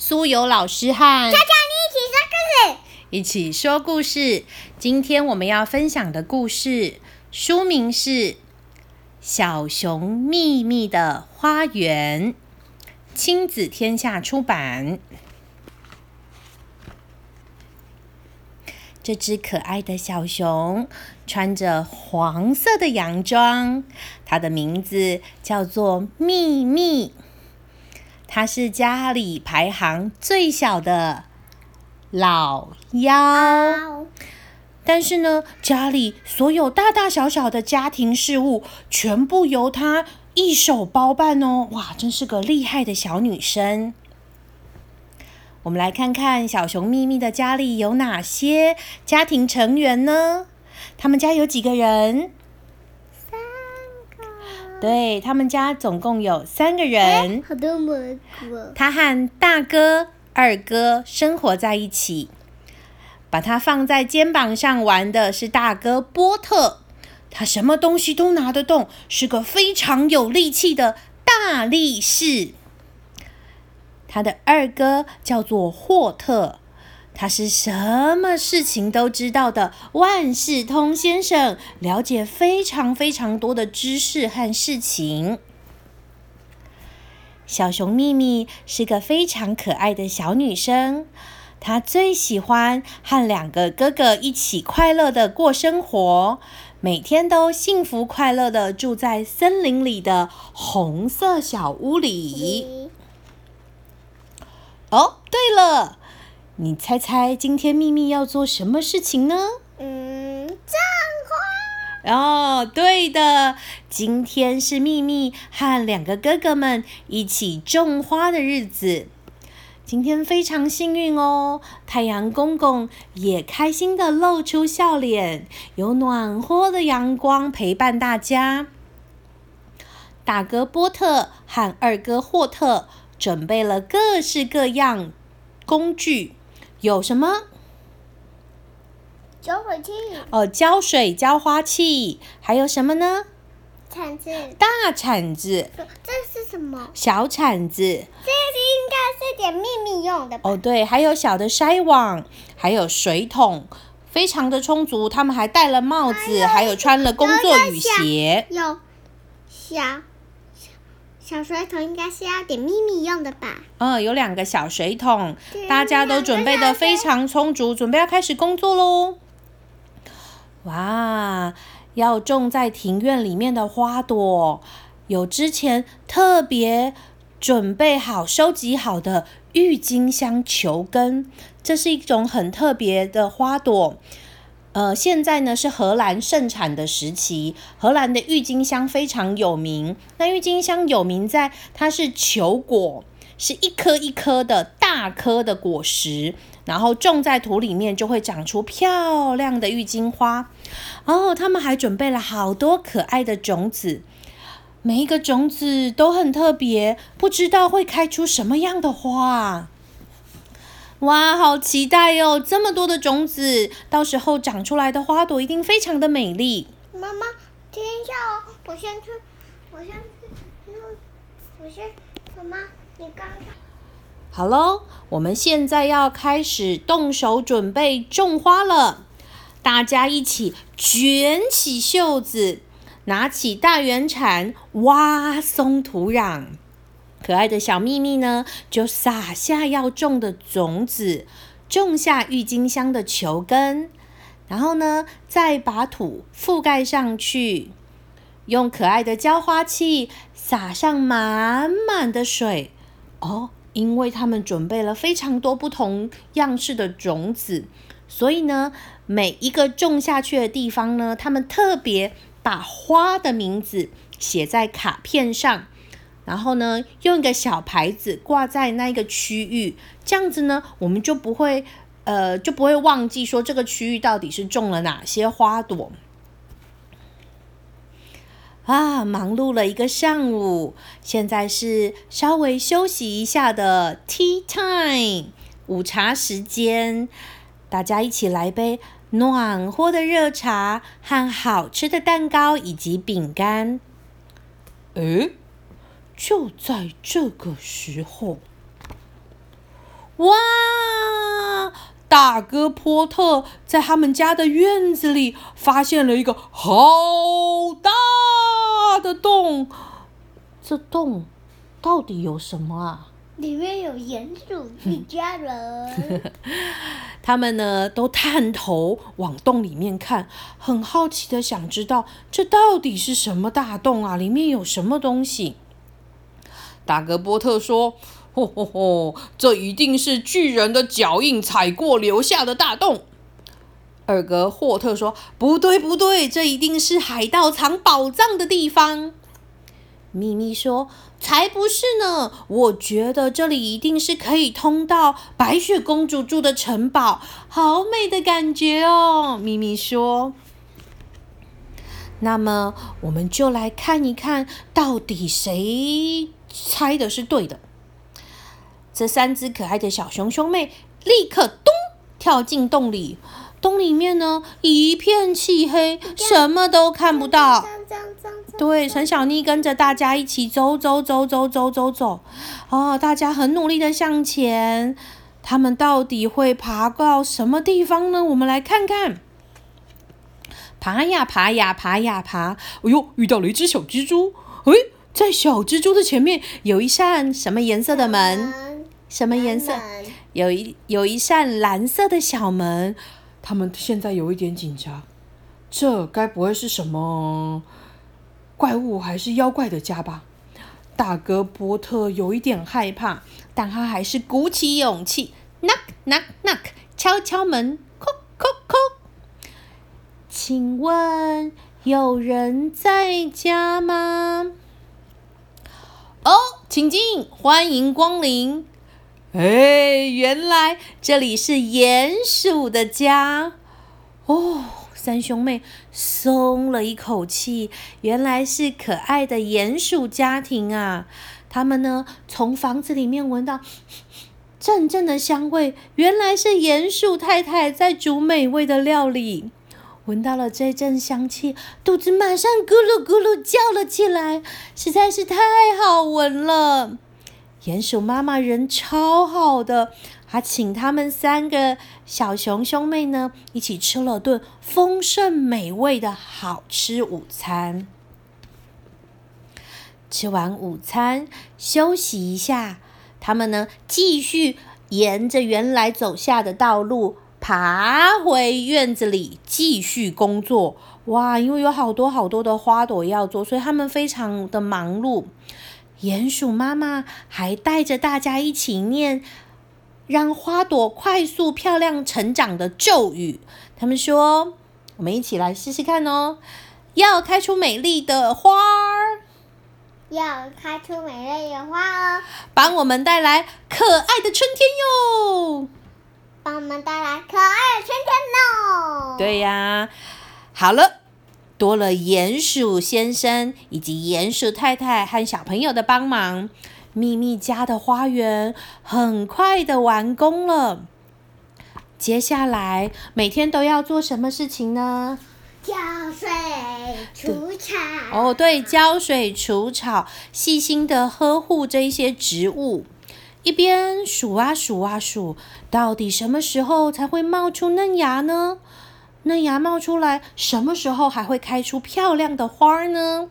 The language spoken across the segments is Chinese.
苏有老师和小小你一起说故事。今天我们要分享的故事书名是《小熊秘密的花园》，亲子天下出版。这只可爱的小熊穿着黄色的洋装，它的名字叫做秘密。它是家里排行最小的老幺，但是呢，家里所有大大小小的家庭事务全部由她一手包办哦！哇，真是个厉害的小女生。我们来看看小熊秘密的家里有哪些家庭成员呢？他们家有几个人？对他们家总共有三个人，好多蘑菇。他和大哥、二哥生活在一起。把他放在肩膀上玩的是大哥波特，他什么东西都拿得动，是个非常有力气的大力士。他的二哥叫做霍特。他是什么事情都知道的万事通先生，了解非常非常多的知识和事情。小熊秘密是个非常可爱的小女生，她最喜欢和两个哥哥一起快乐的过生活，每天都幸福快乐的住在森林里的红色小屋里。哦，对了。你猜猜今天秘密要做什么事情呢？嗯，种花。哦，对的，今天是秘密和两个哥哥们一起种花的日子。今天非常幸运哦，太阳公公也开心的露出笑脸，有暖和的阳光陪伴大家。大哥波特和二哥霍特准备了各式各样工具。有什么？浇水器。哦，浇水浇花器，还有什么呢？铲子。大铲子。这是什么？小铲子。这是应该是点秘密用的。哦，对，还有小的筛网，还有水桶，非常的充足。他们还戴了帽子，还有穿了工作雨鞋。有小。小水桶应该是要给咪咪用的吧？嗯，有两个小水桶，大家都准备的非常充足，准备要开始工作喽。哇，要种在庭院里面的花朵，有之前特别准备好、收集好的郁金香球根，这是一种很特别的花朵。呃，现在呢是荷兰盛产的时期，荷兰的郁金香非常有名。那郁金香有名在它是球果，是一颗一颗的大颗的果实，然后种在土里面就会长出漂亮的郁金花。哦，他们还准备了好多可爱的种子，每一个种子都很特别，不知道会开出什么样的花。哇，好期待哟！这么多的种子，到时候长出来的花朵一定非常的美丽。妈妈，听一下哦，我先去，我先去，我先，妈妈，你刚刚。好喽，我们现在要开始动手准备种花了。大家一起卷起袖子，拿起大圆铲，挖松土壤。可爱的小秘密呢，就撒下要种的种子，种下郁金香的球根，然后呢，再把土覆盖上去，用可爱的浇花器撒上满满的水。哦，因为他们准备了非常多不同样式的种子，所以呢，每一个种下去的地方呢，他们特别把花的名字写在卡片上。然后呢，用一个小牌子挂在那一个区域，这样子呢，我们就不会，呃，就不会忘记说这个区域到底是种了哪些花朵。啊，忙碌了一个上午，现在是稍微休息一下的 tea time，午茶时间，大家一起来杯暖和的热茶和好吃的蛋糕以及饼干。诶。就在这个时候，哇！大哥波特在他们家的院子里发现了一个好大的洞，这洞到底有什么啊？里面有鼹鼠一家人。他们呢都探头往洞里面看，很好奇的想知道这到底是什么大洞啊？里面有什么东西？大哥波特说。吼吼吼！这一定是巨人的脚印踩过留下的大洞。二哥霍特说：“不对，不对，这一定是海盗藏宝藏的地方。”咪咪说：“才不是呢！我觉得这里一定是可以通到白雪公主住的城堡，好美的感觉哦。”咪咪说：“那么我们就来看一看到底谁猜的是对的。”这三只可爱的小熊兄妹立刻咚跳进洞里，洞里面呢一片漆黑，什么都看不到。对，陈小妮跟着大家一起走走走走走走走，哦，大家很努力的向前。他们到底会爬到什么地方呢？我们来看看。爬呀爬呀爬呀爬，哎呦，遇到了一只小蜘蛛。哎，在小蜘蛛的前面有一扇什么颜色的门？什么颜色？有一有一扇蓝色的小门，他们现在有一点紧张。这该不会是什么怪物还是妖怪的家吧？大哥波特有一点害怕，但他还是鼓起勇气，knock knock knock，敲敲门，叩叩叩。请问有人在家吗？哦，请进，欢迎光临。哎，原来这里是鼹鼠的家哦！三兄妹松了一口气，原来是可爱的鼹鼠家庭啊！他们呢，从房子里面闻到 阵阵的香味，原来是鼹鼠太太在煮美味的料理。闻到了这阵香气，肚子马上咕噜咕噜叫了起来，实在是太好闻了。鼹鼠妈妈人超好的，还请他们三个小熊兄妹呢一起吃了顿丰盛美味的好吃午餐。吃完午餐休息一下，他们呢继续沿着原来走下的道路爬回院子里继续工作。哇，因为有好多好多的花朵要做，所以他们非常的忙碌。鼹鼠妈妈还带着大家一起念让花朵快速漂亮成长的咒语。他们说：“我们一起来试试看哦，要开出美丽的花儿，要开出美丽的花儿，帮我们带来可爱的春天哟，帮我们带来可爱的春天哦。”对呀，好了。多了鼹鼠先生以及鼹鼠太太和小朋友的帮忙，秘密家的花园很快的完工了。接下来每天都要做什么事情呢？浇水除草。哦，对，浇水除草，细心的呵护这一些植物。一边数啊数啊数，到底什么时候才会冒出嫩芽呢？嫩芽冒出来，什么时候还会开出漂亮的花呢？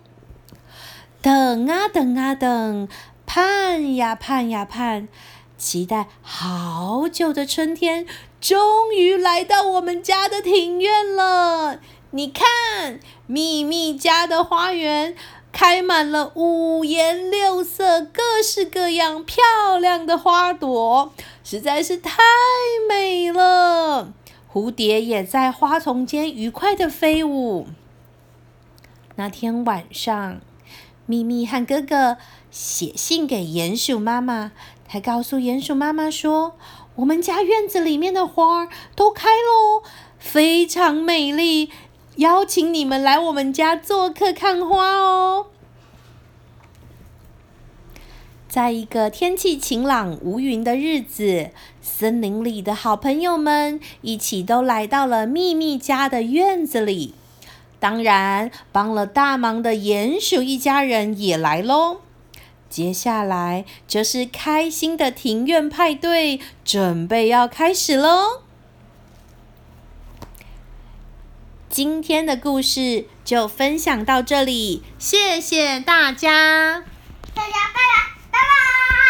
等啊等啊等，盼呀盼呀盼，期待好久的春天终于来到我们家的庭院了。你看，秘密家的花园开满了五颜六色、各式各样漂亮的花朵，实在是太美了。蝴蝶也在花丛间愉快的飞舞。那天晚上，咪咪和哥哥写信给鼹鼠妈妈，还告诉鼹鼠妈妈说：“我们家院子里面的花都开喽，非常美丽，邀请你们来我们家做客看花哦。”在一个天气晴朗无云的日子，森林里的好朋友们一起都来到了秘密家的院子里。当然，帮了大忙的鼹鼠一家人也来喽。接下来就是开心的庭院派对，准备要开始喽。今天的故事就分享到这里谢谢大家。大家拜拜拜拜。